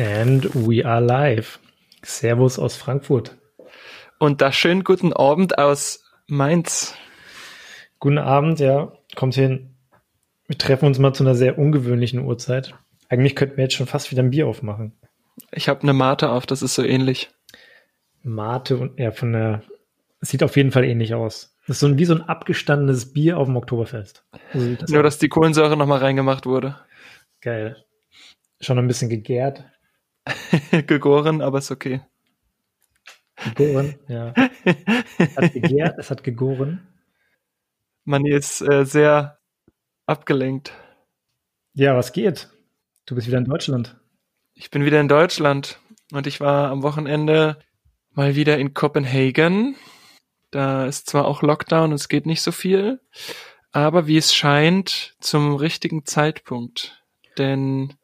And we are live. Servus aus Frankfurt. Und da schönen guten Abend aus Mainz. Guten Abend, ja. Kommt hin. Wir treffen uns mal zu einer sehr ungewöhnlichen Uhrzeit. Eigentlich könnten wir jetzt schon fast wieder ein Bier aufmachen. Ich habe eine Mate auf, das ist so ähnlich. Mate und ja, von der sieht auf jeden Fall ähnlich aus. Das ist so ein, wie so ein abgestandenes Bier auf dem Oktoberfest. So das Nur, aus. dass die Kohlensäure nochmal reingemacht wurde. Geil. Schon ein bisschen gegärt. Gegoren, aber ist okay. Gegoren, ja. Es hat gegärt, es hat gegoren. Man ist äh, sehr abgelenkt. Ja, was geht? Du bist wieder in Deutschland. Ich bin wieder in Deutschland und ich war am Wochenende mal wieder in Kopenhagen. Da ist zwar auch Lockdown und es geht nicht so viel, aber wie es scheint, zum richtigen Zeitpunkt. Denn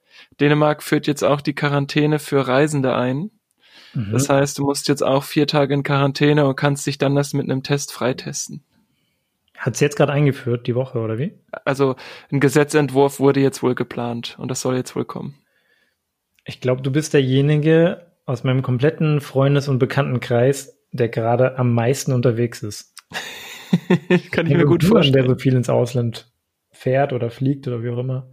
Dänemark führt jetzt auch die Quarantäne für Reisende ein. Mhm. Das heißt, du musst jetzt auch vier Tage in Quarantäne und kannst dich dann das mit einem Test freitesten. Hat es jetzt gerade eingeführt, die Woche, oder wie? Also ein Gesetzentwurf wurde jetzt wohl geplant und das soll jetzt wohl kommen. Ich glaube, du bist derjenige aus meinem kompletten Freundes- und Bekanntenkreis, der gerade am meisten unterwegs ist. Kann ich mir gut vorstellen. Der so viel ins Ausland fährt oder fliegt oder wie auch immer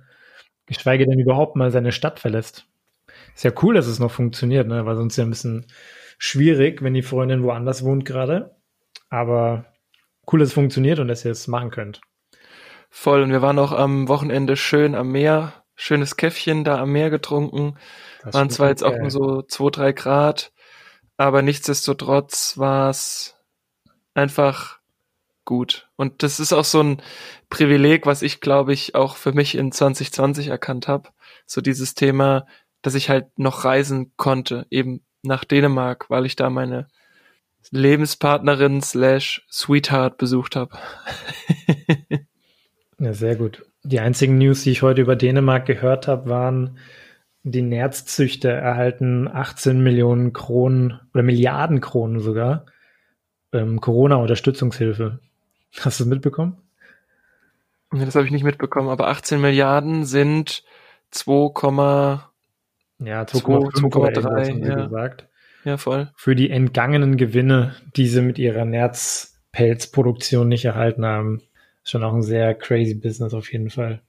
geschweige denn überhaupt mal seine Stadt verlässt. Ist ja cool, dass es noch funktioniert, ne? Weil sonst ja ein bisschen schwierig, wenn die Freundin woanders wohnt gerade. Aber cool, dass es funktioniert und dass ihr es machen könnt. Voll. Und wir waren auch am Wochenende schön am Meer. Schönes Käffchen da am Meer getrunken. Das waren zwar jetzt auch nur so zwei, drei Grad, aber nichtsdestotrotz war es einfach gut. Und das ist auch so ein Privileg, was ich, glaube ich, auch für mich in 2020 erkannt habe. So dieses Thema, dass ich halt noch reisen konnte, eben nach Dänemark, weil ich da meine Lebenspartnerin slash Sweetheart besucht habe. ja, sehr gut. Die einzigen News, die ich heute über Dänemark gehört habe, waren, die Nerzzüchter erhalten 18 Millionen Kronen oder Milliarden Kronen sogar ähm, Corona-Unterstützungshilfe. Hast du es mitbekommen? Nee, das habe ich nicht mitbekommen, aber 18 Milliarden sind 2, ja, 2,3 ja. gesagt. Ja, voll. Für die entgangenen Gewinne, die sie mit ihrer Nerzpelzproduktion nicht erhalten haben. Schon auch ein sehr crazy Business auf jeden Fall.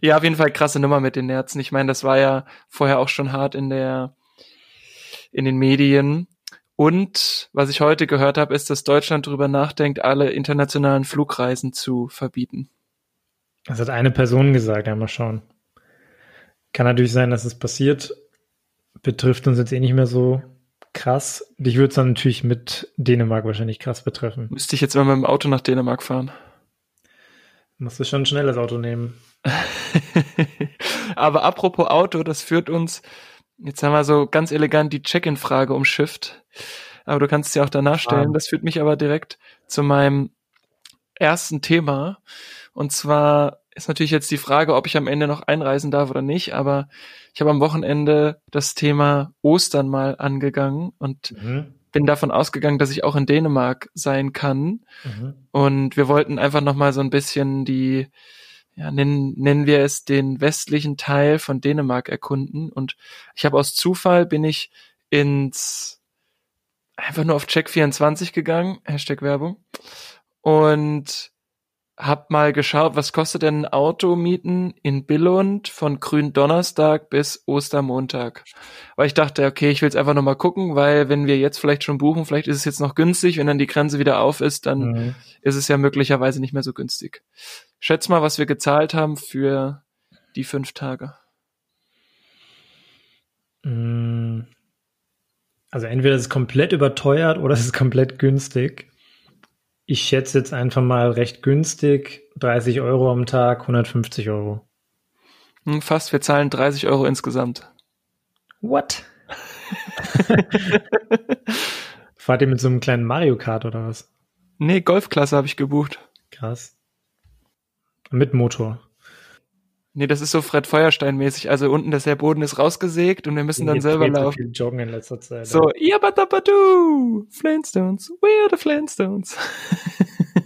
Ja, auf jeden Fall krasse Nummer mit den Nerzen. Ich meine, das war ja vorher auch schon hart in der in den Medien. Und was ich heute gehört habe, ist, dass Deutschland darüber nachdenkt, alle internationalen Flugreisen zu verbieten. Das hat eine Person gesagt, ja, mal schauen. Kann natürlich sein, dass es passiert. Betrifft uns jetzt eh nicht mehr so krass. Dich würde es dann natürlich mit Dänemark wahrscheinlich krass betreffen. Müsste ich jetzt mal mit dem Auto nach Dänemark fahren? Musst du schon ein schnelles Auto nehmen. Aber apropos Auto, das führt uns Jetzt haben wir so ganz elegant die Check-in-Frage umschifft. Aber du kannst sie auch danach stellen. Das führt mich aber direkt zu meinem ersten Thema. Und zwar ist natürlich jetzt die Frage, ob ich am Ende noch einreisen darf oder nicht. Aber ich habe am Wochenende das Thema Ostern mal angegangen und mhm. bin davon ausgegangen, dass ich auch in Dänemark sein kann. Mhm. Und wir wollten einfach noch mal so ein bisschen die ja, nennen, nennen wir es den westlichen Teil von Dänemark erkunden. Und ich habe aus Zufall bin ich ins einfach nur auf Check24 gegangen, Hashtag Werbung, und hab mal geschaut, was kostet denn ein Auto mieten in Billund von Gründonnerstag bis Ostermontag. Weil ich dachte, okay, ich will jetzt einfach noch mal gucken, weil wenn wir jetzt vielleicht schon buchen, vielleicht ist es jetzt noch günstig, wenn dann die Grenze wieder auf ist, dann mhm. ist es ja möglicherweise nicht mehr so günstig. Schätz mal, was wir gezahlt haben für die fünf Tage. Mm. Also entweder ist es komplett überteuert oder es ist komplett günstig. Ich schätze jetzt einfach mal recht günstig. 30 Euro am Tag, 150 Euro. Hm, fast, wir zahlen 30 Euro insgesamt. What? Fahrt ihr mit so einem kleinen Mario Kart oder was? Nee, Golfklasse habe ich gebucht. Krass. Mit Motor. Nee, das ist so Fred Feuerstein-mäßig. Also unten das der Boden ist rausgesägt und wir müssen dann selber laufen. So viel joggen in letzter Zeit. So, ja, du, Flintstones, we are the Flintstones.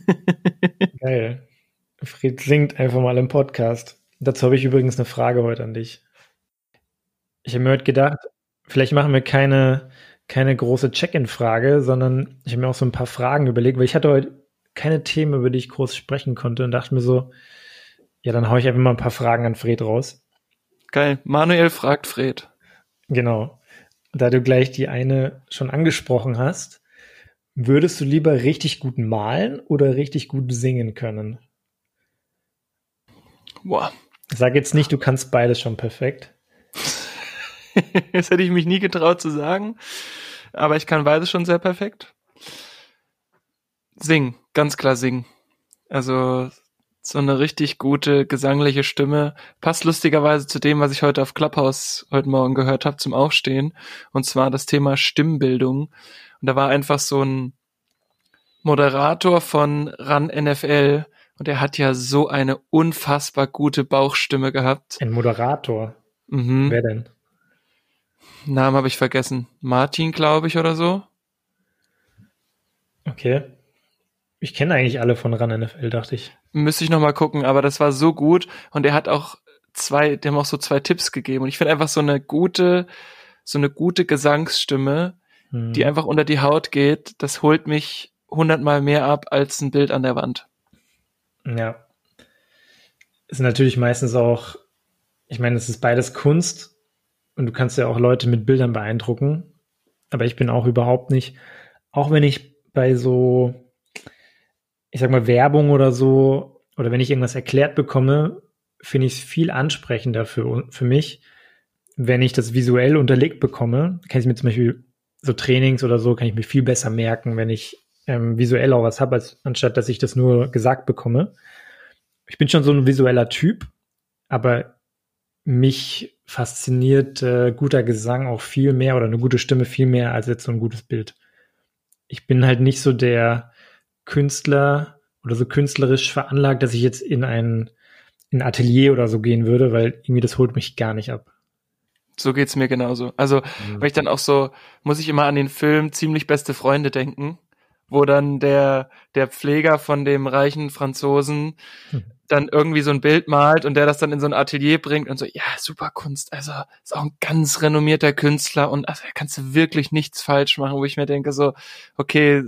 Geil. Fred singt einfach mal im Podcast. Dazu habe ich übrigens eine Frage heute an dich. Ich habe mir heute gedacht, vielleicht machen wir keine, keine große Check-in-Frage, sondern ich habe mir auch so ein paar Fragen überlegt, weil ich hatte heute keine Themen, über die ich groß sprechen konnte und dachte mir so, ja, dann haue ich einfach mal ein paar Fragen an Fred raus. Geil. Manuel fragt Fred. Genau. Da du gleich die eine schon angesprochen hast, würdest du lieber richtig gut malen oder richtig gut singen können? Boah. Sag jetzt nicht, du kannst beides schon perfekt. das hätte ich mich nie getraut zu sagen, aber ich kann beides schon sehr perfekt. Singen, ganz klar singen. Also so eine richtig gute gesangliche Stimme. Passt lustigerweise zu dem, was ich heute auf Clubhouse heute Morgen gehört habe zum Aufstehen. Und zwar das Thema Stimmbildung. Und da war einfach so ein Moderator von RAN NFL und er hat ja so eine unfassbar gute Bauchstimme gehabt. Ein Moderator? Mhm. Wer denn? Namen habe ich vergessen. Martin, glaube ich, oder so. Okay. Ich kenne eigentlich alle von RAN NFL, dachte ich. Müsste ich nochmal gucken, aber das war so gut und er hat auch zwei, der haben auch so zwei Tipps gegeben und ich finde einfach so eine gute, so eine gute Gesangsstimme, hm. die einfach unter die Haut geht, das holt mich hundertmal mehr ab als ein Bild an der Wand. Ja. Ist natürlich meistens auch, ich meine, es ist beides Kunst und du kannst ja auch Leute mit Bildern beeindrucken, aber ich bin auch überhaupt nicht, auch wenn ich bei so ich sag mal, Werbung oder so, oder wenn ich irgendwas erklärt bekomme, finde ich es viel ansprechender für, für mich, wenn ich das visuell unterlegt bekomme. Kann ich mir zum Beispiel so Trainings oder so, kann ich mir viel besser merken, wenn ich ähm, visuell auch was habe, als anstatt dass ich das nur gesagt bekomme. Ich bin schon so ein visueller Typ, aber mich fasziniert äh, guter Gesang auch viel mehr oder eine gute Stimme viel mehr als jetzt so ein gutes Bild. Ich bin halt nicht so der Künstler oder so künstlerisch veranlagt, dass ich jetzt in ein, in ein Atelier oder so gehen würde, weil irgendwie das holt mich gar nicht ab. So geht's mir genauso. Also, mhm. weil ich dann auch so, muss ich immer an den Film Ziemlich beste Freunde denken, wo dann der, der Pfleger von dem reichen Franzosen mhm. dann irgendwie so ein Bild malt und der das dann in so ein Atelier bringt und so, ja, super Kunst. Also, ist auch ein ganz renommierter Künstler und also, da kannst du wirklich nichts falsch machen, wo ich mir denke so, okay,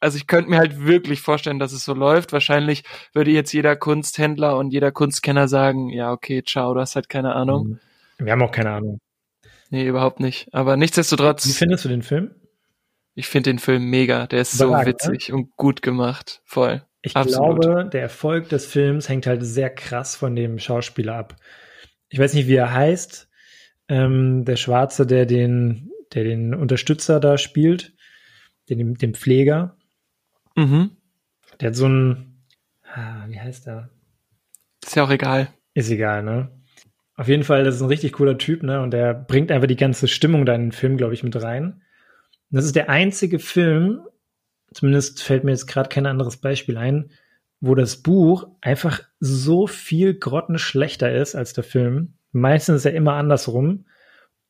also ich könnte mir halt wirklich vorstellen, dass es so läuft. Wahrscheinlich würde jetzt jeder Kunsthändler und jeder Kunstkenner sagen, ja, okay, ciao, du hast halt keine Ahnung. Mhm. Wir haben auch keine Ahnung. Nee, überhaupt nicht. Aber nichtsdestotrotz. Wie findest du den Film? Ich finde den Film mega. Der ist so ne? witzig ne? und gut gemacht. Voll. Ich Absolut. glaube, der Erfolg des Films hängt halt sehr krass von dem Schauspieler ab. Ich weiß nicht, wie er heißt. Ähm, der Schwarze, der den, der den Unterstützer da spielt, den, den Pfleger. Mhm. Der hat so ein, ah, wie heißt der? Ist ja auch egal. Ist egal, ne? Auf jeden Fall, das ist ein richtig cooler Typ, ne? Und der bringt einfach die ganze Stimmung da in den Film, glaube ich, mit rein. Und das ist der einzige Film, zumindest fällt mir jetzt gerade kein anderes Beispiel ein, wo das Buch einfach so viel grottenschlechter ist als der Film. Meistens ist er immer andersrum.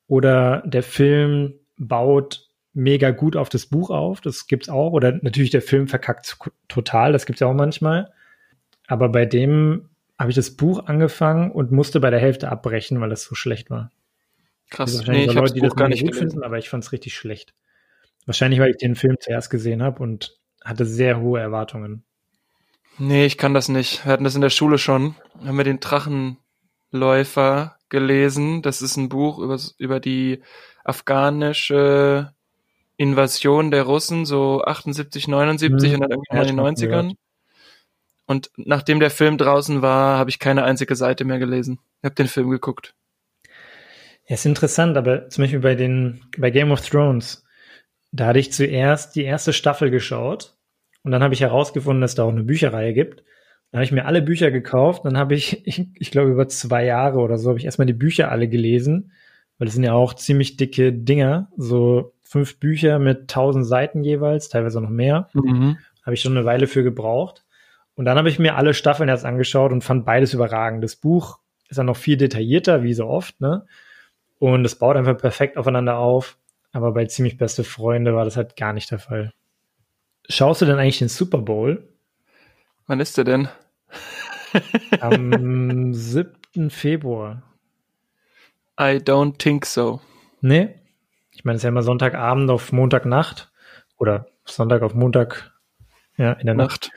Oder der Film baut mega gut auf das Buch auf, das gibt's auch. Oder natürlich der Film verkackt total, das gibt's ja auch manchmal. Aber bei dem habe ich das Buch angefangen und musste bei der Hälfte abbrechen, weil das so schlecht war. Krass. Nee, ich die das gar nicht gut gelesen. finden, aber ich fand es richtig schlecht. Wahrscheinlich, weil ich den Film zuerst gesehen habe und hatte sehr hohe Erwartungen. Nee, ich kann das nicht. Wir hatten das in der Schule schon. Haben wir den Drachenläufer gelesen. Das ist ein Buch über, über die afghanische Invasion der Russen, so 78, 79 mhm. und dann irgendwann in den 90ern. Und nachdem der Film draußen war, habe ich keine einzige Seite mehr gelesen. Ich habe den Film geguckt. Ja, ist interessant, aber zum Beispiel bei den, bei Game of Thrones, da hatte ich zuerst die erste Staffel geschaut und dann habe ich herausgefunden, dass da auch eine Bücherreihe gibt. Dann habe ich mir alle Bücher gekauft, dann habe ich, ich, ich glaube über zwei Jahre oder so, habe ich erstmal die Bücher alle gelesen, weil das sind ja auch ziemlich dicke Dinger, so fünf Bücher mit tausend Seiten jeweils, teilweise noch mehr. Mhm. Habe ich schon eine Weile für gebraucht. Und dann habe ich mir alle Staffeln erst angeschaut und fand beides überragend. Das Buch ist dann noch viel detaillierter, wie so oft, ne? Und es baut einfach perfekt aufeinander auf. Aber bei ziemlich beste Freunde war das halt gar nicht der Fall. Schaust du denn eigentlich den Super Bowl? Wann ist der denn? Am 7. Februar. I don't think so. Nee. Ich meine, es ist ja immer Sonntagabend auf Montagnacht oder Sonntag auf Montag, ja, in der Nacht. Nacht.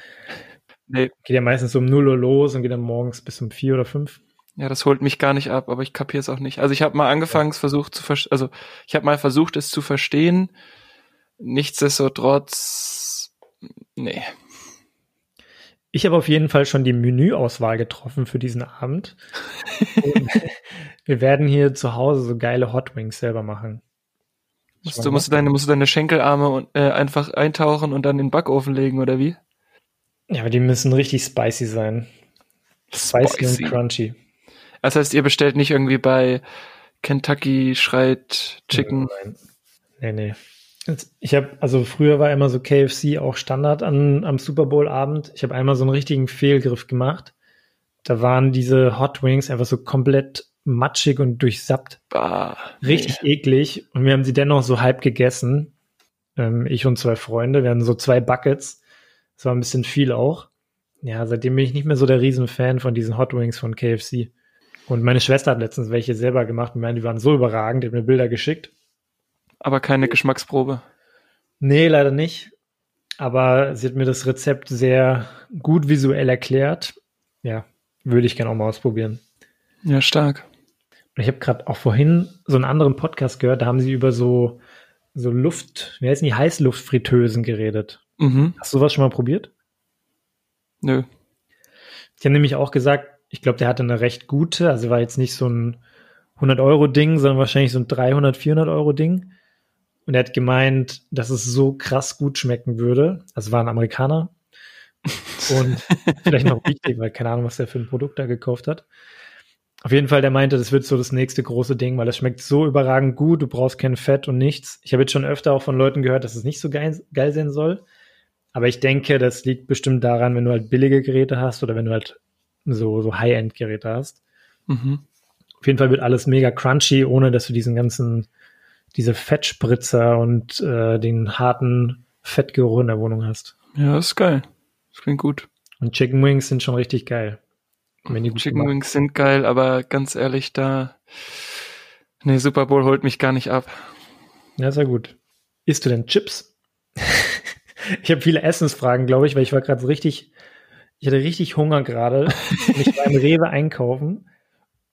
Nee. Geht ja meistens um 0 Uhr los und geht dann morgens bis um 4 oder 5. Ja, das holt mich gar nicht ab, aber ich kapiere es auch nicht. Also ich habe mal angefangen, ja. es versucht zu verstehen, also ich habe mal versucht, es zu verstehen. Nichtsdestotrotz, nee. Ich habe auf jeden Fall schon die Menüauswahl getroffen für diesen Abend. wir werden hier zu Hause so geile Hot Wings selber machen. Musst du, musst du deine, musst du deine Schenkelarme und, äh, einfach eintauchen und dann in den Backofen legen, oder wie? Ja, aber die müssen richtig spicy sein. Spicy, spicy. und crunchy. Das heißt, ihr bestellt nicht irgendwie bei Kentucky Schreit Chicken? Nein, nee, nee. Ich habe, also früher war immer so KFC auch Standard an, am Super Bowl Abend. Ich habe einmal so einen richtigen Fehlgriff gemacht. Da waren diese Hot Wings einfach so komplett matschig und durchsappt. Bah, Richtig nee. eklig. Und wir haben sie dennoch so halb gegessen. Ähm, ich und zwei Freunde. Wir hatten so zwei Buckets. Das war ein bisschen viel auch. Ja, seitdem bin ich nicht mehr so der Riesenfan von diesen Hot Wings von KFC. Und meine Schwester hat letztens welche selber gemacht und meinte, die waren so überragend, die hat mir Bilder geschickt. Aber keine Geschmacksprobe. Nee, leider nicht. Aber sie hat mir das Rezept sehr gut visuell erklärt. Ja, würde ich gerne auch mal ausprobieren. Ja, stark. Und ich habe gerade auch vorhin so einen anderen Podcast gehört, da haben sie über so, so Luft, wie heißen die, Heißluftfritteusen geredet. Mhm. Hast du sowas schon mal probiert? Nö. Ich habe nämlich auch gesagt, ich glaube, der hatte eine recht gute, also war jetzt nicht so ein 100-Euro-Ding, sondern wahrscheinlich so ein 300, 400-Euro-Ding. Und er hat gemeint, dass es so krass gut schmecken würde. Also war ein Amerikaner. Und vielleicht noch wichtig, weil keine Ahnung, was der für ein Produkt da gekauft hat. Auf jeden Fall, der meinte, das wird so das nächste große Ding, weil es schmeckt so überragend gut, du brauchst kein Fett und nichts. Ich habe jetzt schon öfter auch von Leuten gehört, dass es nicht so geil, geil sein soll. Aber ich denke, das liegt bestimmt daran, wenn du halt billige Geräte hast oder wenn du halt so, so High-End-Geräte hast. Mhm. Auf jeden Fall wird alles mega crunchy, ohne dass du diesen ganzen, diese Fettspritzer und äh, den harten Fettgeruch in der Wohnung hast. Ja, ist geil. Das klingt gut. Und Chicken Wings sind schon richtig geil. Chicken Wings sind geil, aber ganz ehrlich, da, nee, Super Bowl holt mich gar nicht ab. Ja, sehr gut. Isst du denn Chips? ich habe viele Essensfragen, glaube ich, weil ich war gerade so richtig ich hatte richtig Hunger gerade. mich beim Rewe einkaufen.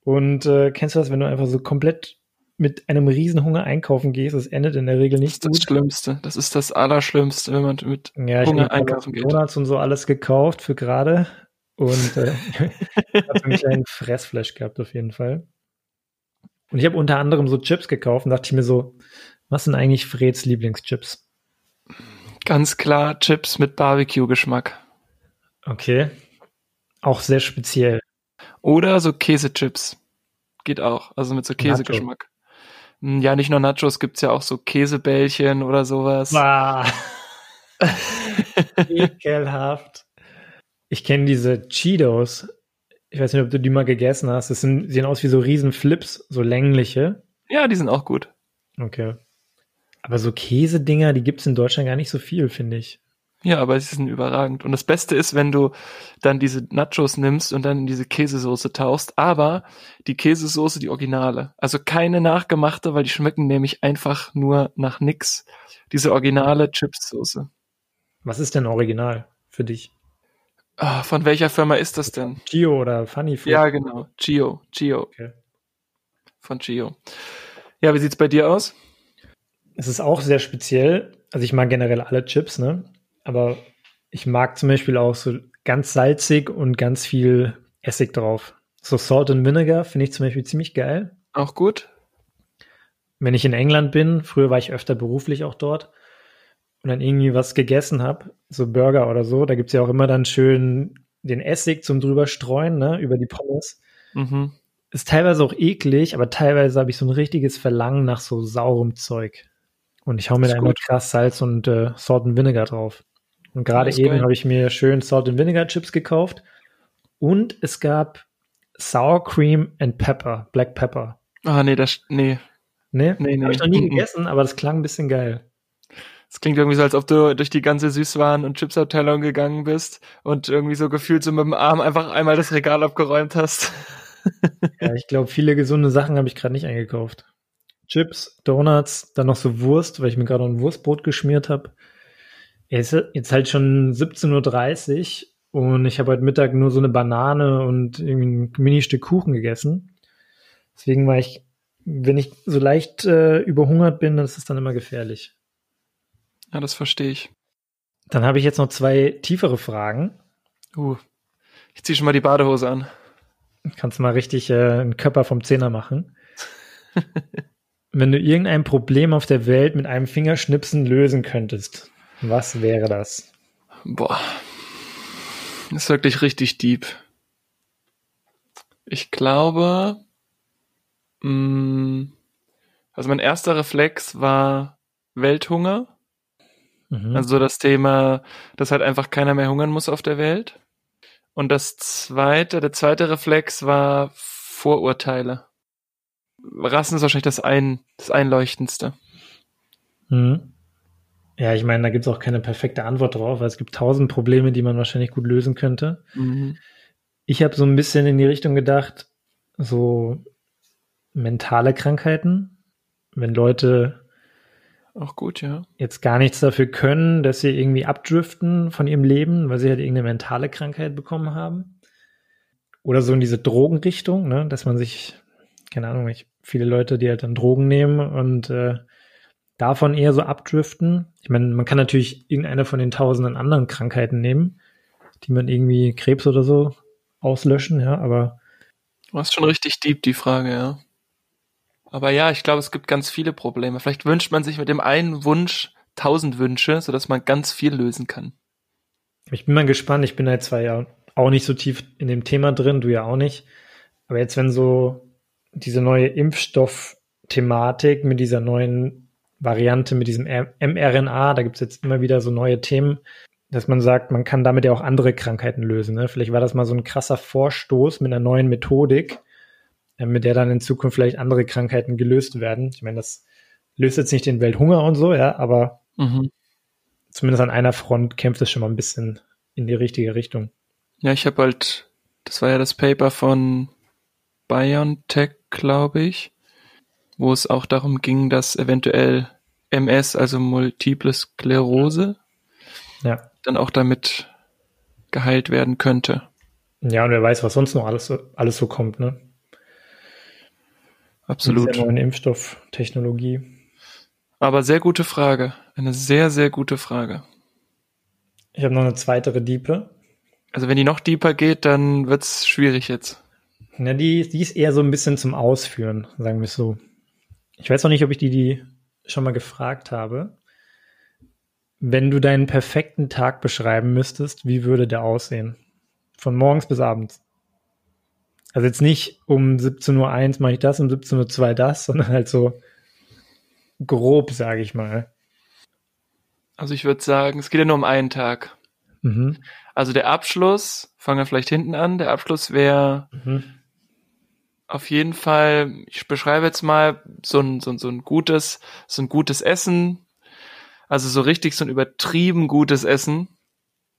Und äh, kennst du das, wenn du einfach so komplett mit einem riesen Hunger einkaufen gehst, das endet in der Regel nicht Das ist das gut. Schlimmste. Das ist das Allerschlimmste, wenn man mit ja, Hunger einkaufen geht. Donuts und so alles gekauft für gerade. Und äh, habe einen kleinen Fressflash gehabt auf jeden Fall. Und ich habe unter anderem so Chips gekauft und dachte ich mir so, was sind eigentlich Freds Lieblingschips? Ganz klar Chips mit Barbecue-Geschmack. Okay. Auch sehr speziell. Oder so Käsechips. Geht auch. Also mit so Käsegeschmack. Nacho. Hm, ja, nicht nur Nachos, gibt's ja auch so Käsebällchen oder sowas. Bah. Ekelhaft. Ich kenne diese Cheetos. Ich weiß nicht, ob du die mal gegessen hast. Das sind, sehen aus wie so riesen Flips, so längliche. Ja, die sind auch gut. Okay. Aber so Käsedinger, die gibt's in Deutschland gar nicht so viel, finde ich. Ja, aber sie sind überragend. Und das Beste ist, wenn du dann diese Nachos nimmst und dann in diese Käsesoße tauchst, aber die Käsesoße, die Originale. Also keine nachgemachte, weil die schmecken nämlich einfach nur nach nix. Diese originale Chipssoße. Was ist denn original für dich? Oh, von welcher Firma ist das denn? Gio oder Funny Food? Ja, genau. Gio. Gio. Okay. Von Gio. Ja, wie sieht's bei dir aus? Es ist auch sehr speziell. Also ich mag generell alle Chips, ne? Aber ich mag zum Beispiel auch so ganz salzig und ganz viel Essig drauf. So Salt and Vinegar finde ich zum Beispiel ziemlich geil. Auch gut. Wenn ich in England bin, früher war ich öfter beruflich auch dort und dann irgendwie was gegessen habe, so Burger oder so, da gibt es ja auch immer dann schön den Essig zum drüber streuen, ne, über die Pommes. Mhm. Ist teilweise auch eklig, aber teilweise habe ich so ein richtiges Verlangen nach so saurem Zeug. Und ich hau mir da immer krass Salz und äh, Salt and Vinegar drauf. Und gerade eben habe ich mir schön Salt and Vinegar Chips gekauft. Und es gab Sour Cream and Pepper, Black Pepper. Ah, nee, das, nee. Nee? Nee, nee. Habe ich noch nie gegessen, aber das klang ein bisschen geil. Es klingt irgendwie so, als ob du durch die ganze Süßwaren- und Chipsabteilung gegangen bist und irgendwie so gefühlt so mit dem Arm einfach einmal das Regal abgeräumt hast. ja, ich glaube, viele gesunde Sachen habe ich gerade nicht eingekauft. Chips, Donuts, dann noch so Wurst, weil ich mir gerade ein Wurstbrot geschmiert habe. Es ist jetzt halt schon 17.30 Uhr und ich habe heute Mittag nur so eine Banane und irgendwie ein Mini-Stück Kuchen gegessen. Deswegen war ich, wenn ich so leicht äh, überhungert bin, das ist dann immer gefährlich. Ja, das verstehe ich. Dann habe ich jetzt noch zwei tiefere Fragen. Uh, ich ziehe schon mal die Badehose an. Kannst mal richtig äh, einen Körper vom Zehner machen. Wenn du irgendein Problem auf der Welt mit einem Fingerschnipsen lösen könntest, was wäre das? Boah. Das ist wirklich richtig deep. Ich glaube, mh, mm, also mein erster Reflex war Welthunger. Mhm. Also das Thema, dass halt einfach keiner mehr hungern muss auf der Welt. Und das zweite, der zweite Reflex war Vorurteile. Rassen ist wahrscheinlich das, ein, das Einleuchtendste. Mhm. Ja, ich meine, da gibt es auch keine perfekte Antwort drauf, weil es gibt tausend Probleme, die man wahrscheinlich gut lösen könnte. Mhm. Ich habe so ein bisschen in die Richtung gedacht, so mentale Krankheiten, wenn Leute auch gut, ja. Jetzt gar nichts dafür können, dass sie irgendwie abdriften von ihrem Leben, weil sie halt irgendeine mentale Krankheit bekommen haben. Oder so in diese Drogenrichtung, ne, dass man sich, keine Ahnung, ich, viele Leute, die halt dann Drogen nehmen und äh, davon eher so abdriften. Ich meine, man kann natürlich irgendeine von den tausenden anderen Krankheiten nehmen, die man irgendwie Krebs oder so auslöschen, ja, aber. Du hast schon richtig deep die Frage, ja. Aber ja, ich glaube, es gibt ganz viele Probleme. Vielleicht wünscht man sich mit dem einen Wunsch tausend Wünsche, sodass man ganz viel lösen kann. Ich bin mal gespannt. Ich bin halt zwar ja auch nicht so tief in dem Thema drin, du ja auch nicht. Aber jetzt, wenn so diese neue Impfstoff-Thematik mit dieser neuen Variante, mit diesem mRNA, da gibt's jetzt immer wieder so neue Themen, dass man sagt, man kann damit ja auch andere Krankheiten lösen. Ne? Vielleicht war das mal so ein krasser Vorstoß mit einer neuen Methodik, mit der dann in Zukunft vielleicht andere Krankheiten gelöst werden. Ich meine, das löst jetzt nicht den Welthunger und so, ja, aber mhm. zumindest an einer Front kämpft es schon mal ein bisschen in die richtige Richtung. Ja, ich habe halt, das war ja das Paper von BioNTech, glaube ich, wo es auch darum ging, dass eventuell MS, also Multiple Sklerose, ja. dann auch damit geheilt werden könnte. Ja, und wer weiß, was sonst noch alles, alles so kommt, ne? Absolut. Mit der neuen Impfstofftechnologie. Aber sehr gute Frage. Eine sehr, sehr gute Frage. Ich habe noch eine zweite Diepe. Also wenn die noch deeper geht, dann wird's schwierig jetzt. Na, die, die ist eher so ein bisschen zum Ausführen, sagen wir es so. Ich weiß auch nicht, ob ich die, die schon mal gefragt habe. Wenn du deinen perfekten Tag beschreiben müsstest, wie würde der aussehen? Von morgens bis abends. Also jetzt nicht um 17.01 Uhr mache ich das, um 17.02 Uhr das, sondern halt so grob, sage ich mal. Also ich würde sagen, es geht ja nur um einen Tag. Mhm. Also der Abschluss, fangen wir vielleicht hinten an, der Abschluss wäre mhm. auf jeden Fall, ich beschreibe jetzt mal so ein, so, ein, so ein gutes, so ein gutes Essen, also so richtig so ein übertrieben gutes Essen,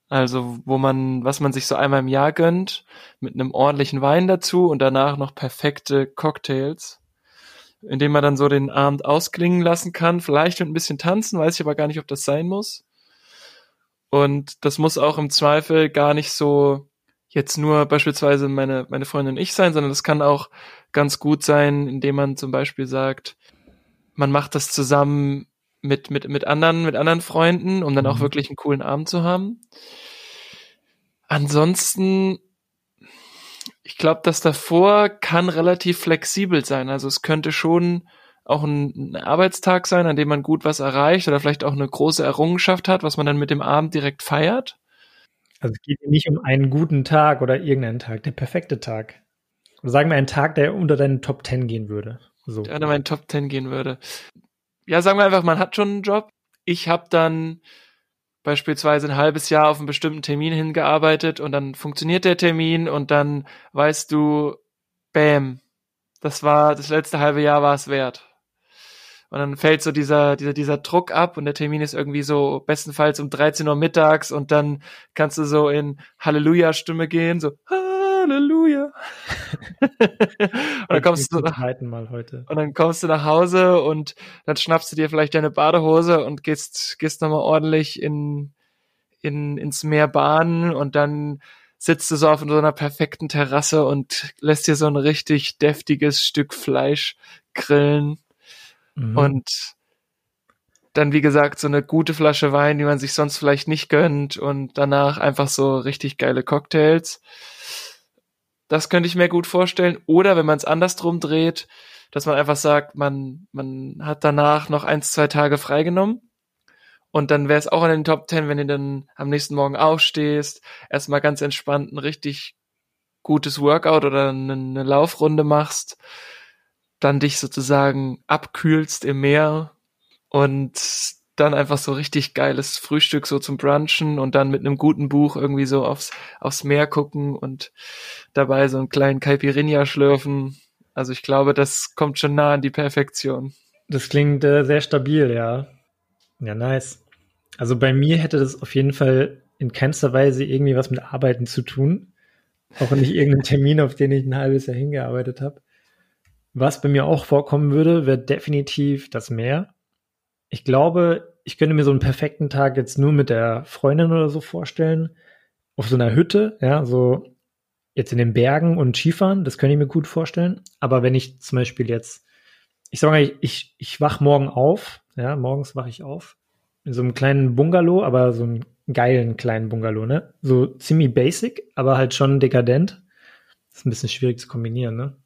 also, wo man, was man sich so einmal im Jahr gönnt, mit einem ordentlichen Wein dazu und danach noch perfekte Cocktails, indem man dann so den Abend ausklingen lassen kann, vielleicht mit ein bisschen tanzen, weiß ich aber gar nicht, ob das sein muss. Und das muss auch im Zweifel gar nicht so jetzt nur beispielsweise meine, meine Freundin und ich sein, sondern das kann auch ganz gut sein, indem man zum Beispiel sagt, man macht das zusammen mit, mit, mit anderen, mit anderen Freunden, um dann auch mhm. wirklich einen coolen Abend zu haben. Ansonsten, ich glaube, das davor kann relativ flexibel sein. Also es könnte schon auch ein, ein, Arbeitstag sein, an dem man gut was erreicht oder vielleicht auch eine große Errungenschaft hat, was man dann mit dem Abend direkt feiert. Also es geht nicht um einen guten Tag oder irgendeinen Tag, der perfekte Tag. Oder sagen wir einen Tag, der unter deinen Top Ten gehen würde. So. Der unter meinen Top Ten gehen würde ja, sagen wir einfach, man hat schon einen Job. Ich habe dann beispielsweise ein halbes Jahr auf einen bestimmten Termin hingearbeitet und dann funktioniert der Termin und dann weißt du, bam, das war das letzte halbe Jahr war es wert. Und dann fällt so dieser, dieser, dieser Druck ab und der Termin ist irgendwie so bestenfalls um 13 Uhr mittags und dann kannst du so in Halleluja-Stimme gehen, so Halleluja. und dann kommst du nach, Mal heute. und dann kommst du nach Hause und dann schnappst du dir vielleicht deine Badehose und gehst, gehst nochmal ordentlich in, in, ins Meer baden und dann sitzt du so auf so einer perfekten Terrasse und lässt dir so ein richtig deftiges Stück Fleisch grillen mhm. und dann, wie gesagt, so eine gute Flasche Wein, die man sich sonst vielleicht nicht gönnt und danach einfach so richtig geile Cocktails. Das könnte ich mir gut vorstellen. Oder wenn man es andersrum dreht, dass man einfach sagt, man, man hat danach noch eins, zwei Tage freigenommen. Und dann wäre es auch in den Top Ten, wenn du dann am nächsten Morgen aufstehst, erstmal ganz entspannt ein richtig gutes Workout oder eine, eine Laufrunde machst, dann dich sozusagen abkühlst im Meer und dann einfach so richtig geiles Frühstück so zum Brunchen und dann mit einem guten Buch irgendwie so aufs, aufs Meer gucken und dabei so einen kleinen Caipirinha schlürfen. Also ich glaube, das kommt schon nah an die Perfektion. Das klingt äh, sehr stabil, ja. Ja, nice. Also bei mir hätte das auf jeden Fall in keinster Weise irgendwie was mit Arbeiten zu tun. Auch nicht irgendein Termin, auf den ich ein halbes Jahr hingearbeitet habe. Was bei mir auch vorkommen würde, wäre definitiv das Meer ich glaube, ich könnte mir so einen perfekten Tag jetzt nur mit der Freundin oder so vorstellen. Auf so einer Hütte, ja, so jetzt in den Bergen und Skifahren, das könnte ich mir gut vorstellen. Aber wenn ich zum Beispiel jetzt, ich sage mal, ich, ich wach morgen auf, ja, morgens wache ich auf, in so einem kleinen Bungalow, aber so einen geilen kleinen Bungalow, ne? So ziemlich basic, aber halt schon dekadent. Das ist ein bisschen schwierig zu kombinieren, ne?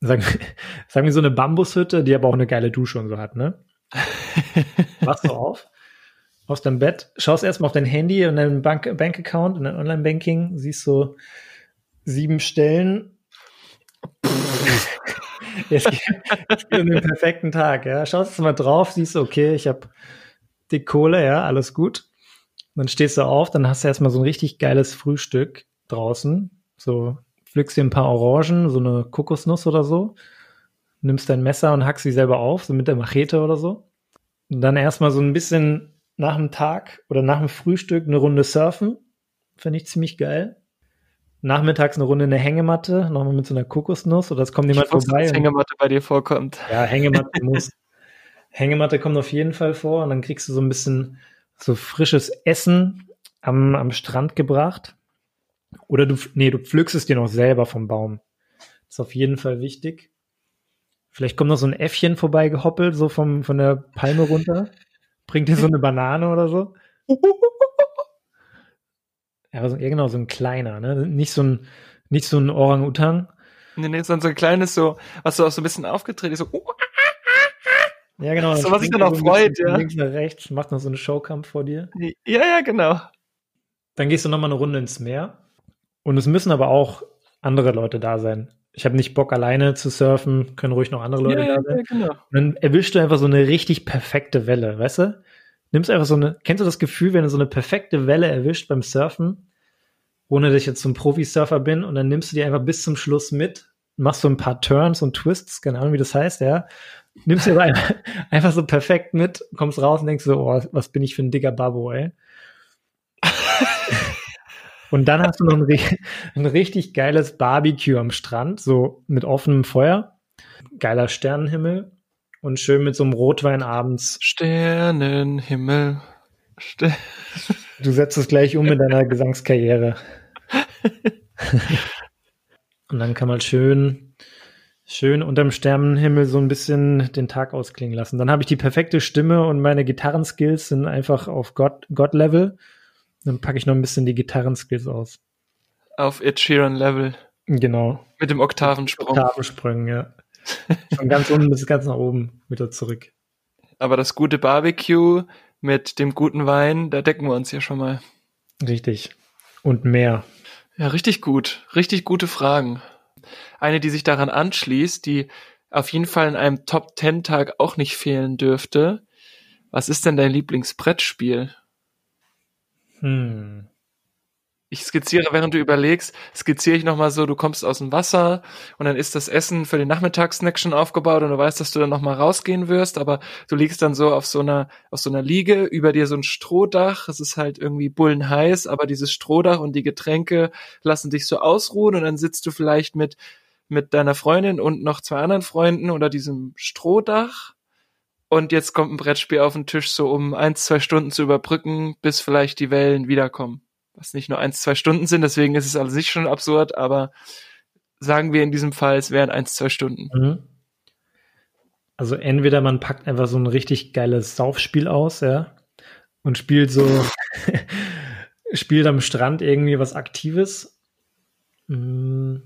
Sagen, sagen wir so eine Bambushütte, die aber auch eine geile Dusche und so hat, ne? Wachst du auf, aus deinem Bett, schaust erstmal auf dein Handy und deinen Bank Bankaccount und dein Online-Banking, siehst so sieben Stellen. es geht, um den perfekten Tag, ja. Schaust jetzt mal drauf, siehst du, okay, ich habe die Kohle, ja, alles gut. dann stehst du auf, dann hast du erstmal so ein richtig geiles Frühstück draußen. So, pflückst dir ein paar Orangen, so eine Kokosnuss oder so nimmst dein Messer und hackst sie selber auf, so mit der Machete oder so. Und dann erstmal so ein bisschen nach dem Tag oder nach dem Frühstück eine Runde surfen. Finde ich ziemlich geil. Nachmittags eine Runde in der Hängematte, nochmal mit so einer Kokosnuss oder es kommt jemand wusste, vorbei. Dass Hängematte bei dir vorkommt. Ja, Hängematte muss. Hängematte kommt auf jeden Fall vor und dann kriegst du so ein bisschen so frisches Essen am, am Strand gebracht. Oder du, nee, du pflückst es dir noch selber vom Baum. Das ist auf jeden Fall wichtig. Vielleicht kommt noch so ein Äffchen vorbei gehoppelt, so vom, von der Palme runter. Bringt dir so eine Banane oder so. Ja, aber so, ja, genau, so ein kleiner, ne? Nicht so ein, nicht so ein Orang-Utan. Nee, nee, sondern so ein kleines, so, was so auch so ein bisschen aufgetreten ist, so. Ja, genau. So, was sich dann auch freut, ja. Links nach rechts, macht noch so eine Showkampf vor dir. Ja, ja, genau. Dann gehst du nochmal eine Runde ins Meer. Und es müssen aber auch andere Leute da sein ich habe nicht Bock alleine zu surfen, können ruhig noch andere Leute ja, da sein. Ja, genau. Und dann erwischst du einfach so eine richtig perfekte Welle, weißt du? Nimmst einfach so eine, kennst du das Gefühl, wenn du so eine perfekte Welle erwischt beim Surfen, ohne dass ich jetzt so ein Profisurfer bin, und dann nimmst du die einfach bis zum Schluss mit, machst so ein paar Turns und Twists, keine Ahnung, wie das heißt, ja. Nimmst du einfach, einfach so perfekt mit, kommst raus und denkst so, oh, was bin ich für ein dicker Babbo, ey. Und dann hast du noch ein, ein, richtig geiles Barbecue am Strand, so mit offenem Feuer, geiler Sternenhimmel und schön mit so einem Rotwein abends. Sternenhimmel. Ster du setzt es gleich um mit deiner Gesangskarriere. und dann kann man schön, schön unterm Sternenhimmel so ein bisschen den Tag ausklingen lassen. Dann habe ich die perfekte Stimme und meine Gitarrenskills sind einfach auf Gott-Level. God dann packe ich noch ein bisschen die Gitarrenskills aus. Auf Ed Sheeran Level. Genau. Mit dem Oktavensprung. Oktavensprung, ja. Von ganz unten bis ganz nach oben wieder zurück. Aber das gute Barbecue mit dem guten Wein, da decken wir uns ja schon mal. Richtig. Und mehr. Ja, richtig gut. Richtig gute Fragen. Eine, die sich daran anschließt, die auf jeden Fall in einem Top-Ten-Tag auch nicht fehlen dürfte. Was ist denn dein Lieblingsbrettspiel? Hm. Ich skizziere, während du überlegst, skizziere ich nochmal so, du kommst aus dem Wasser und dann ist das Essen für den Nachmittagssnack schon aufgebaut und du weißt, dass du dann nochmal rausgehen wirst, aber du liegst dann so auf so einer, auf so einer Liege, über dir so ein Strohdach, es ist halt irgendwie bullenheiß, aber dieses Strohdach und die Getränke lassen dich so ausruhen und dann sitzt du vielleicht mit mit deiner Freundin und noch zwei anderen Freunden unter diesem Strohdach. Und jetzt kommt ein Brettspiel auf den Tisch, so um ein, zwei Stunden zu überbrücken, bis vielleicht die Wellen wiederkommen. Was nicht nur ein, zwei Stunden sind, deswegen ist es an sich schon absurd, aber sagen wir in diesem Fall, es wären ein, zwei Stunden. Mhm. Also entweder man packt einfach so ein richtig geiles Saufspiel aus, ja, und spielt so, spielt am Strand irgendwie was Aktives. Mhm.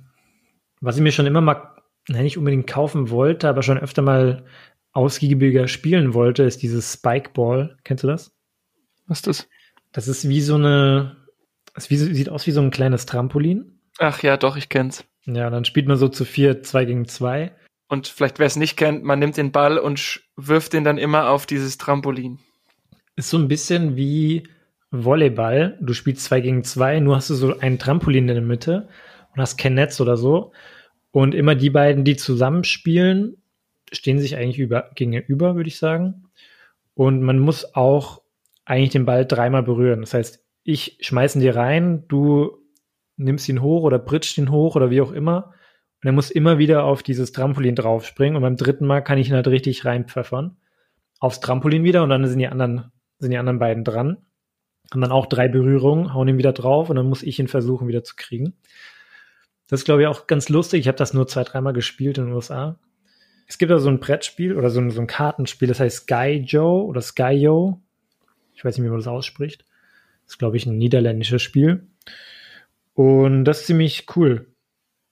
Was ich mir schon immer mal, nicht unbedingt kaufen wollte, aber schon öfter mal ausgiebiger spielen wollte, ist dieses Spikeball. Kennst du das? Was ist das? Das ist wie so eine, es sieht aus wie so ein kleines Trampolin. Ach ja, doch, ich kenn's. Ja, dann spielt man so zu vier, zwei gegen zwei. Und vielleicht, wer es nicht kennt, man nimmt den Ball und wirft den dann immer auf dieses Trampolin. Ist so ein bisschen wie Volleyball. Du spielst zwei gegen zwei, nur hast du so ein Trampolin in der Mitte und hast kein Netz oder so. Und immer die beiden, die zusammenspielen, stehen sich eigentlich über, gegenüber, würde ich sagen. Und man muss auch eigentlich den Ball dreimal berühren. Das heißt, ich schmeiße ihn dir rein, du nimmst ihn hoch oder pritscht ihn hoch oder wie auch immer. Und er muss immer wieder auf dieses Trampolin draufspringen. Und beim dritten Mal kann ich ihn halt richtig reinpfeffern. Aufs Trampolin wieder und dann sind die anderen, sind die anderen beiden dran. Haben dann auch drei Berührungen, hauen ihn wieder drauf und dann muss ich ihn versuchen wieder zu kriegen. Das ist, glaube ich, auch ganz lustig. Ich habe das nur zwei, dreimal gespielt in den USA. Es gibt da so ein Brettspiel oder so ein, so ein Kartenspiel, das heißt Sky Joe oder Sky Yo. Ich weiß nicht, wie man das ausspricht. Das ist, glaube ich, ein niederländisches Spiel. Und das ist ziemlich cool.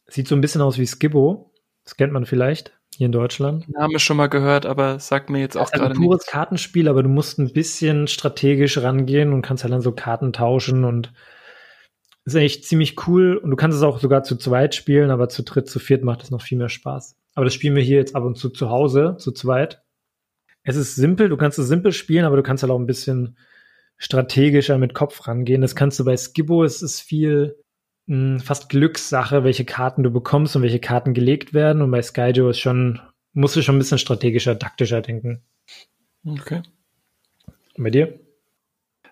Sieht so ein bisschen aus wie Skibbo. Das kennt man vielleicht hier in Deutschland. Name schon mal gehört, aber sagt mir jetzt auch gerade nichts. Ein pures Kartenspiel, aber du musst ein bisschen strategisch rangehen und kannst halt dann so Karten tauschen und ist echt ziemlich cool. Und du kannst es auch sogar zu zweit spielen, aber zu dritt, zu viert macht es noch viel mehr Spaß. Aber das spielen wir hier jetzt ab und zu zu Hause, zu zweit. Es ist simpel, du kannst es simpel spielen, aber du kannst halt auch ein bisschen strategischer mit Kopf rangehen. Das kannst du bei Skibbo, es ist viel mh, fast Glückssache, welche Karten du bekommst und welche Karten gelegt werden. Und bei Skyjo ist schon, musst du schon ein bisschen strategischer, taktischer denken. Okay. Und bei dir?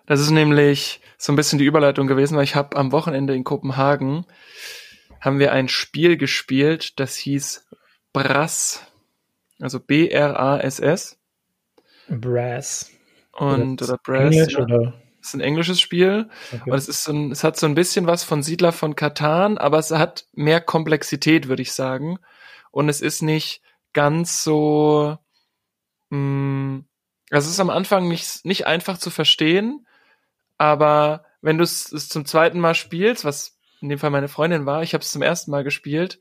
Das ist nämlich so ein bisschen die Überleitung gewesen, weil ich habe am Wochenende in Kopenhagen haben wir ein Spiel gespielt, das hieß Brass. Also B-R-A-S-S. Brass. Und, oder, oder Brass. Englisch, ja. oder? ist ein englisches Spiel. Okay. Und es ist so ein, es hat so ein bisschen was von Siedler von Katan, aber es hat mehr Komplexität, würde ich sagen. Und es ist nicht ganz so, mh, mm, also es ist am Anfang nicht, nicht einfach zu verstehen, aber wenn du es zum zweiten Mal spielst, was in dem Fall meine Freundin war, ich habe es zum ersten Mal gespielt,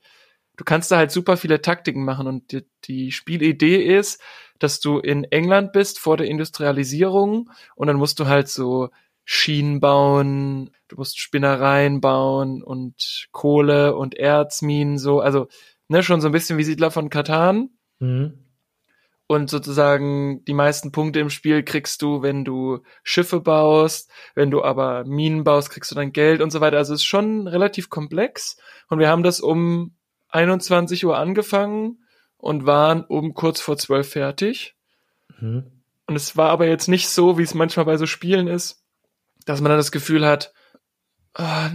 du kannst da halt super viele Taktiken machen und die, die Spielidee ist, dass du in England bist vor der Industrialisierung und dann musst du halt so Schienen bauen, du musst Spinnereien bauen und Kohle und Erzminen so, also ne, schon so ein bisschen wie Siedler von Katan. Mhm. Und sozusagen die meisten Punkte im Spiel kriegst du, wenn du Schiffe baust, wenn du aber Minen baust, kriegst du dann Geld und so weiter. Also es ist schon relativ komplex. Und wir haben das um 21 Uhr angefangen und waren um kurz vor zwölf fertig. Mhm. Und es war aber jetzt nicht so, wie es manchmal bei so Spielen ist, dass man dann das Gefühl hat, oh,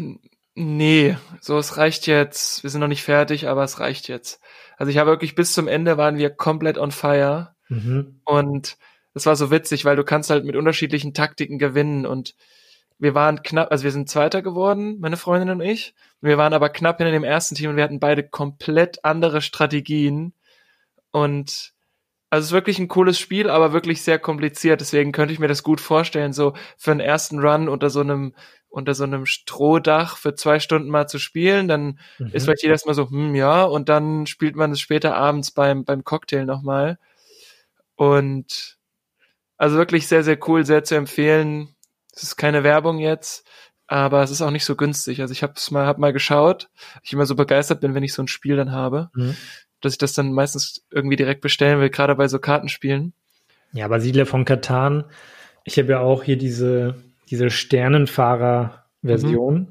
nee, so es reicht jetzt, wir sind noch nicht fertig, aber es reicht jetzt. Also ich habe wirklich bis zum Ende waren wir komplett on fire mhm. und es war so witzig, weil du kannst halt mit unterschiedlichen Taktiken gewinnen und wir waren knapp, also wir sind Zweiter geworden, meine Freundin und ich. Wir waren aber knapp hinter dem ersten Team und wir hatten beide komplett andere Strategien und also es ist wirklich ein cooles Spiel, aber wirklich sehr kompliziert. Deswegen könnte ich mir das gut vorstellen, so für einen ersten Run unter so einem unter so einem Strohdach für zwei Stunden mal zu spielen. Dann mhm. ist vielleicht jedes Mal so, hm, ja, und dann spielt man es später abends beim beim Cocktail nochmal. Und also wirklich sehr sehr cool, sehr zu empfehlen. Es ist keine Werbung jetzt, aber es ist auch nicht so günstig. Also ich habe mal hab mal geschaut. Ich immer so begeistert bin, wenn ich so ein Spiel dann habe. Mhm dass ich das dann meistens irgendwie direkt bestellen will, gerade bei so Kartenspielen. Ja, aber Siedler von Katan, ich habe ja auch hier diese, diese Sternenfahrer-Version. Mhm.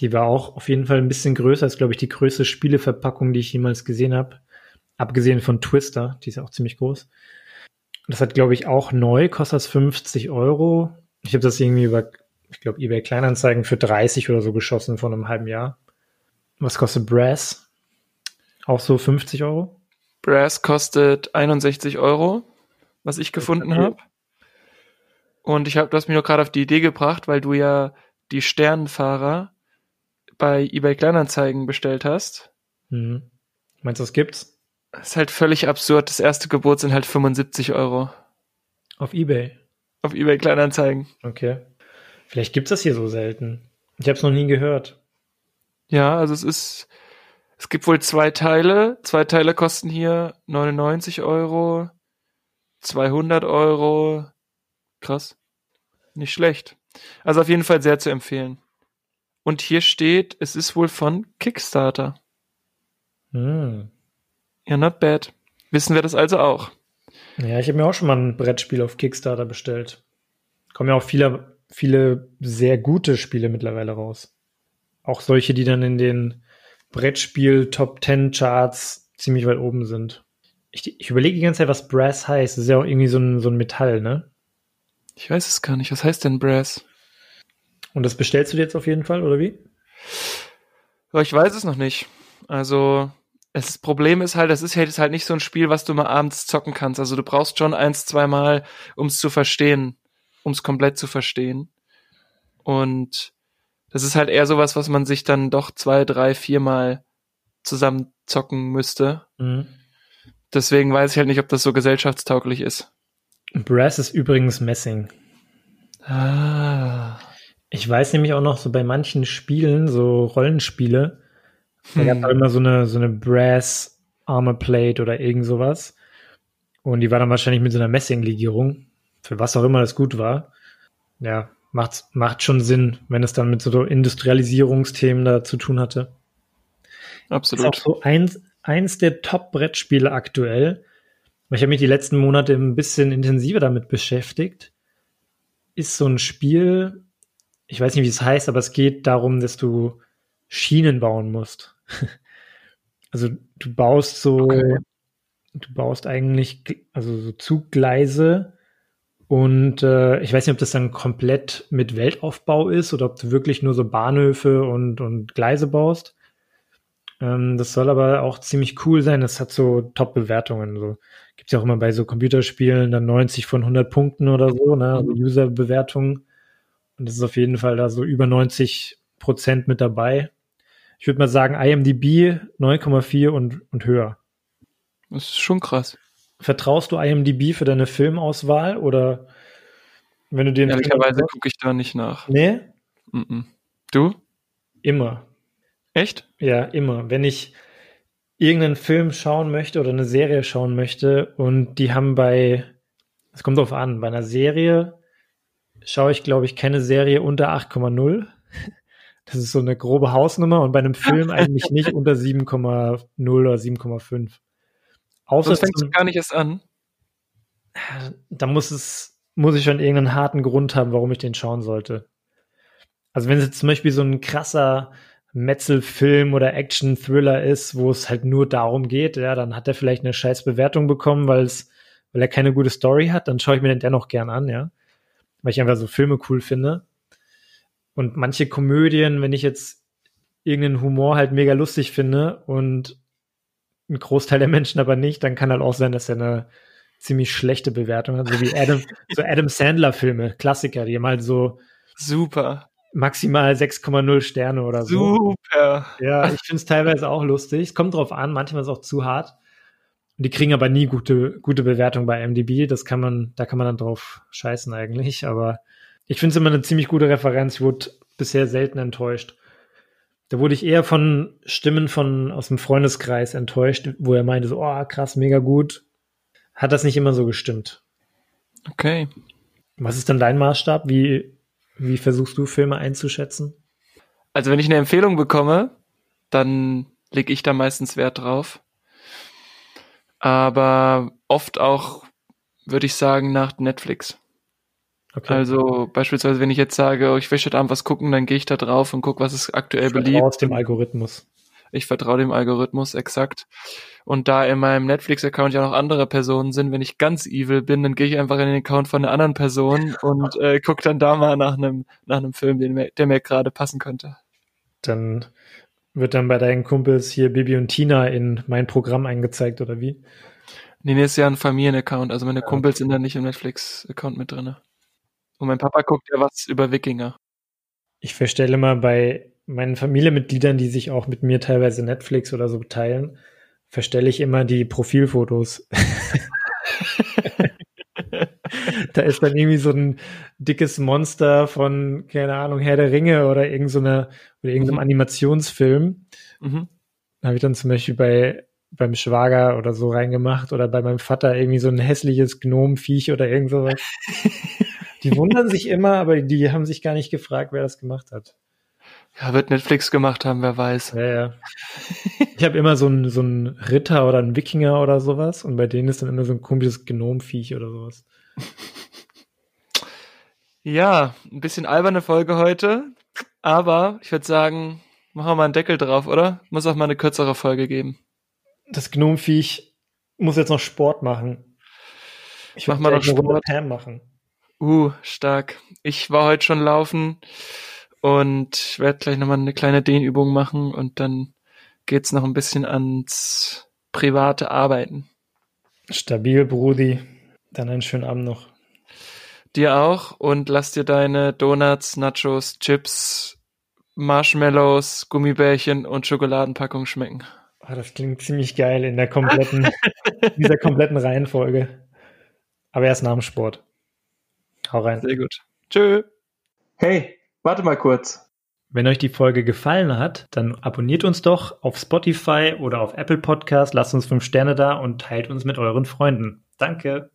Die war auch auf jeden Fall ein bisschen größer, ist, glaube ich, die größte Spieleverpackung, die ich jemals gesehen habe. Abgesehen von Twister, die ist ja auch ziemlich groß. Das hat, glaube ich, auch neu, kostet das 50 Euro. Ich habe das irgendwie über, ich glaube, eBay Kleinanzeigen für 30 oder so geschossen vor einem halben Jahr. Was kostet Brass? Auch so 50 Euro? Brass kostet 61 Euro, was ich gefunden habe. Und ich habe, du hast mich nur gerade auf die Idee gebracht, weil du ja die Sternenfahrer bei eBay Kleinanzeigen bestellt hast. Mhm. Meinst du, das gibt's? Das ist halt völlig absurd. Das erste Gebot sind halt 75 Euro. Auf eBay? Auf eBay Kleinanzeigen. Okay. Vielleicht gibt's das hier so selten. Ich habe es noch nie gehört. Ja, also es ist, es gibt wohl zwei Teile. Zwei Teile kosten hier 99 Euro, 200 Euro. Krass. Nicht schlecht. Also auf jeden Fall sehr zu empfehlen. Und hier steht, es ist wohl von Kickstarter. Hm. Ja, not bad. Wissen wir das also auch. Ja, ich habe mir auch schon mal ein Brettspiel auf Kickstarter bestellt. Kommen ja auch viele, viele sehr gute Spiele mittlerweile raus. Auch solche, die dann in den Brettspiel Top 10 Charts ziemlich weit oben sind. Ich, ich überlege die ganze Zeit, was Brass heißt. Das ist ja auch irgendwie so ein, so ein Metall, ne? Ich weiß es gar nicht. Was heißt denn Brass? Und das bestellst du dir jetzt auf jeden Fall, oder wie? Ich weiß es noch nicht. Also, das Problem ist halt, das ist halt, halt nicht so ein Spiel, was du mal abends zocken kannst. Also du brauchst schon eins, zweimal, um es zu verstehen, um es komplett zu verstehen. Und das ist halt eher sowas, was man sich dann doch zwei, drei, viermal zusammen zocken müsste. Mhm. Deswegen weiß ich halt nicht, ob das so gesellschaftstauglich ist. Brass ist übrigens Messing. Ah. Ich weiß nämlich auch noch so bei manchen Spielen, so Rollenspiele. Da gab es immer so eine, so eine Brass Armor Plate oder irgend sowas. Und die war dann wahrscheinlich mit so einer Messinglegierung, für was auch immer das gut war. Ja, macht, macht schon Sinn, wenn es dann mit so Industrialisierungsthemen da zu tun hatte. Absolut. Ist auch so eins, eins der Top-Brettspiele aktuell. Ich habe mich die letzten Monate ein bisschen intensiver damit beschäftigt. Ist so ein Spiel, ich weiß nicht, wie es heißt, aber es geht darum, dass du Schienen bauen musst. also du baust so, okay. du baust eigentlich, also so Zuggleise und äh, ich weiß nicht, ob das dann komplett mit Weltaufbau ist oder ob du wirklich nur so Bahnhöfe und, und Gleise baust. Ähm, das soll aber auch ziemlich cool sein. Das hat so Top-Bewertungen. So. Gibt ja auch immer bei so Computerspielen dann 90 von 100 Punkten oder so, ne? Also User-Bewertungen. Und das ist auf jeden Fall da so über 90 Prozent mit dabei. Ich würde mal sagen, IMDb 9,4 und, und höher. Das ist schon krass. Vertraust du IMDb für deine Filmauswahl oder wenn du den Ehrlicherweise gucke ich da nicht nach. Nee? Mm -mm. Du? Immer. Echt? Ja, immer. Wenn ich irgendeinen Film schauen möchte oder eine Serie schauen möchte und die haben bei, es kommt drauf an, bei einer Serie schaue ich, glaube ich, keine Serie unter 8,0. Das ist so eine grobe Hausnummer und bei einem Film eigentlich nicht unter 7,0 oder 7,5. Außer das fängt gar nicht erst an. Da muss es, muss ich schon irgendeinen harten Grund haben, warum ich den schauen sollte. Also wenn es jetzt zum Beispiel so ein krasser Metzelfilm oder Action-Thriller ist, wo es halt nur darum geht, ja, dann hat er vielleicht eine scheiß Bewertung bekommen, weil es, weil er keine gute Story hat, dann schaue ich mir den dennoch gern an, ja weil ich einfach so Filme cool finde. Und manche Komödien, wenn ich jetzt irgendeinen Humor halt mega lustig finde und ein Großteil der Menschen aber nicht, dann kann halt auch sein, dass er eine ziemlich schlechte Bewertung hat, so wie Adam, so Adam Sandler Filme, Klassiker, die haben halt so super maximal 6,0 Sterne oder so. Super. Ja, ich finde es teilweise auch lustig. Es kommt drauf an, manchmal ist es auch zu hart. Und die kriegen aber nie gute, gute Bewertung bei MDB. Das kann man, da kann man dann drauf scheißen eigentlich. Aber ich finde es immer eine ziemlich gute Referenz. Ich wurde bisher selten enttäuscht. Da wurde ich eher von Stimmen von aus dem Freundeskreis enttäuscht, wo er meinte so, oh krass, mega gut. Hat das nicht immer so gestimmt. Okay. Was ist dann dein Maßstab? Wie, wie versuchst du Filme einzuschätzen? Also wenn ich eine Empfehlung bekomme, dann lege ich da meistens Wert drauf aber oft auch, würde ich sagen, nach Netflix. Okay. Also beispielsweise, wenn ich jetzt sage, oh, ich will heute Abend was gucken, dann gehe ich da drauf und gucke, was ist aktuell beliebt. Aus dem Algorithmus. Ich vertraue dem Algorithmus, exakt. Und da in meinem Netflix-Account ja noch andere Personen sind, wenn ich ganz evil bin, dann gehe ich einfach in den Account von einer anderen Person und äh, gucke dann da mal nach einem nach einem Film, den, der mir gerade passen könnte. Dann wird dann bei deinen Kumpels hier Bibi und Tina in mein Programm eingezeigt oder wie? Nee, nee, ist ja ein Familienaccount. Also meine ja. Kumpels sind da nicht im Netflix-Account mit drin. Und mein Papa guckt ja was über Wikinger. Ich verstelle mal bei meinen Familienmitgliedern, die sich auch mit mir teilweise Netflix oder so teilen, verstelle ich immer die Profilfotos. da ist dann irgendwie so ein dickes Monster von, keine Ahnung, Herr der Ringe oder irgendeiner oder irgendeinem mhm. Animationsfilm. Mhm. Da habe ich dann zum Beispiel bei beim Schwager oder so reingemacht oder bei meinem Vater irgendwie so ein hässliches Gnomviech oder irgend sowas. die wundern sich immer, aber die haben sich gar nicht gefragt, wer das gemacht hat. Ja, wird Netflix gemacht haben, wer weiß. Ja, ja. Ich habe immer so einen so einen Ritter oder einen Wikinger oder sowas und bei denen ist dann immer so ein komisches Gnomviech oder sowas. Ja, ein bisschen alberne Folge heute, aber ich würde sagen, machen wir mal einen Deckel drauf, oder? Muss auch mal eine kürzere Folge geben. Das Gnomviech muss jetzt noch Sport machen. Ich mach mal noch Sport. machen. Uh, stark. Ich war heute schon laufen und werde gleich nochmal eine kleine Dehnübung machen und dann geht's noch ein bisschen ans private Arbeiten. Stabil, Brudi. Dann einen schönen Abend noch. Dir auch und lass dir deine Donuts, Nachos, Chips, Marshmallows, Gummibärchen und Schokoladenpackung schmecken. Oh, das klingt ziemlich geil in der kompletten, dieser kompletten Reihenfolge. Aber erst nach dem Sport. Hau rein. Sehr gut. Tschö. Hey, warte mal kurz. Wenn euch die Folge gefallen hat, dann abonniert uns doch auf Spotify oder auf Apple Podcast, lasst uns fünf Sterne da und teilt uns mit euren Freunden. Danke.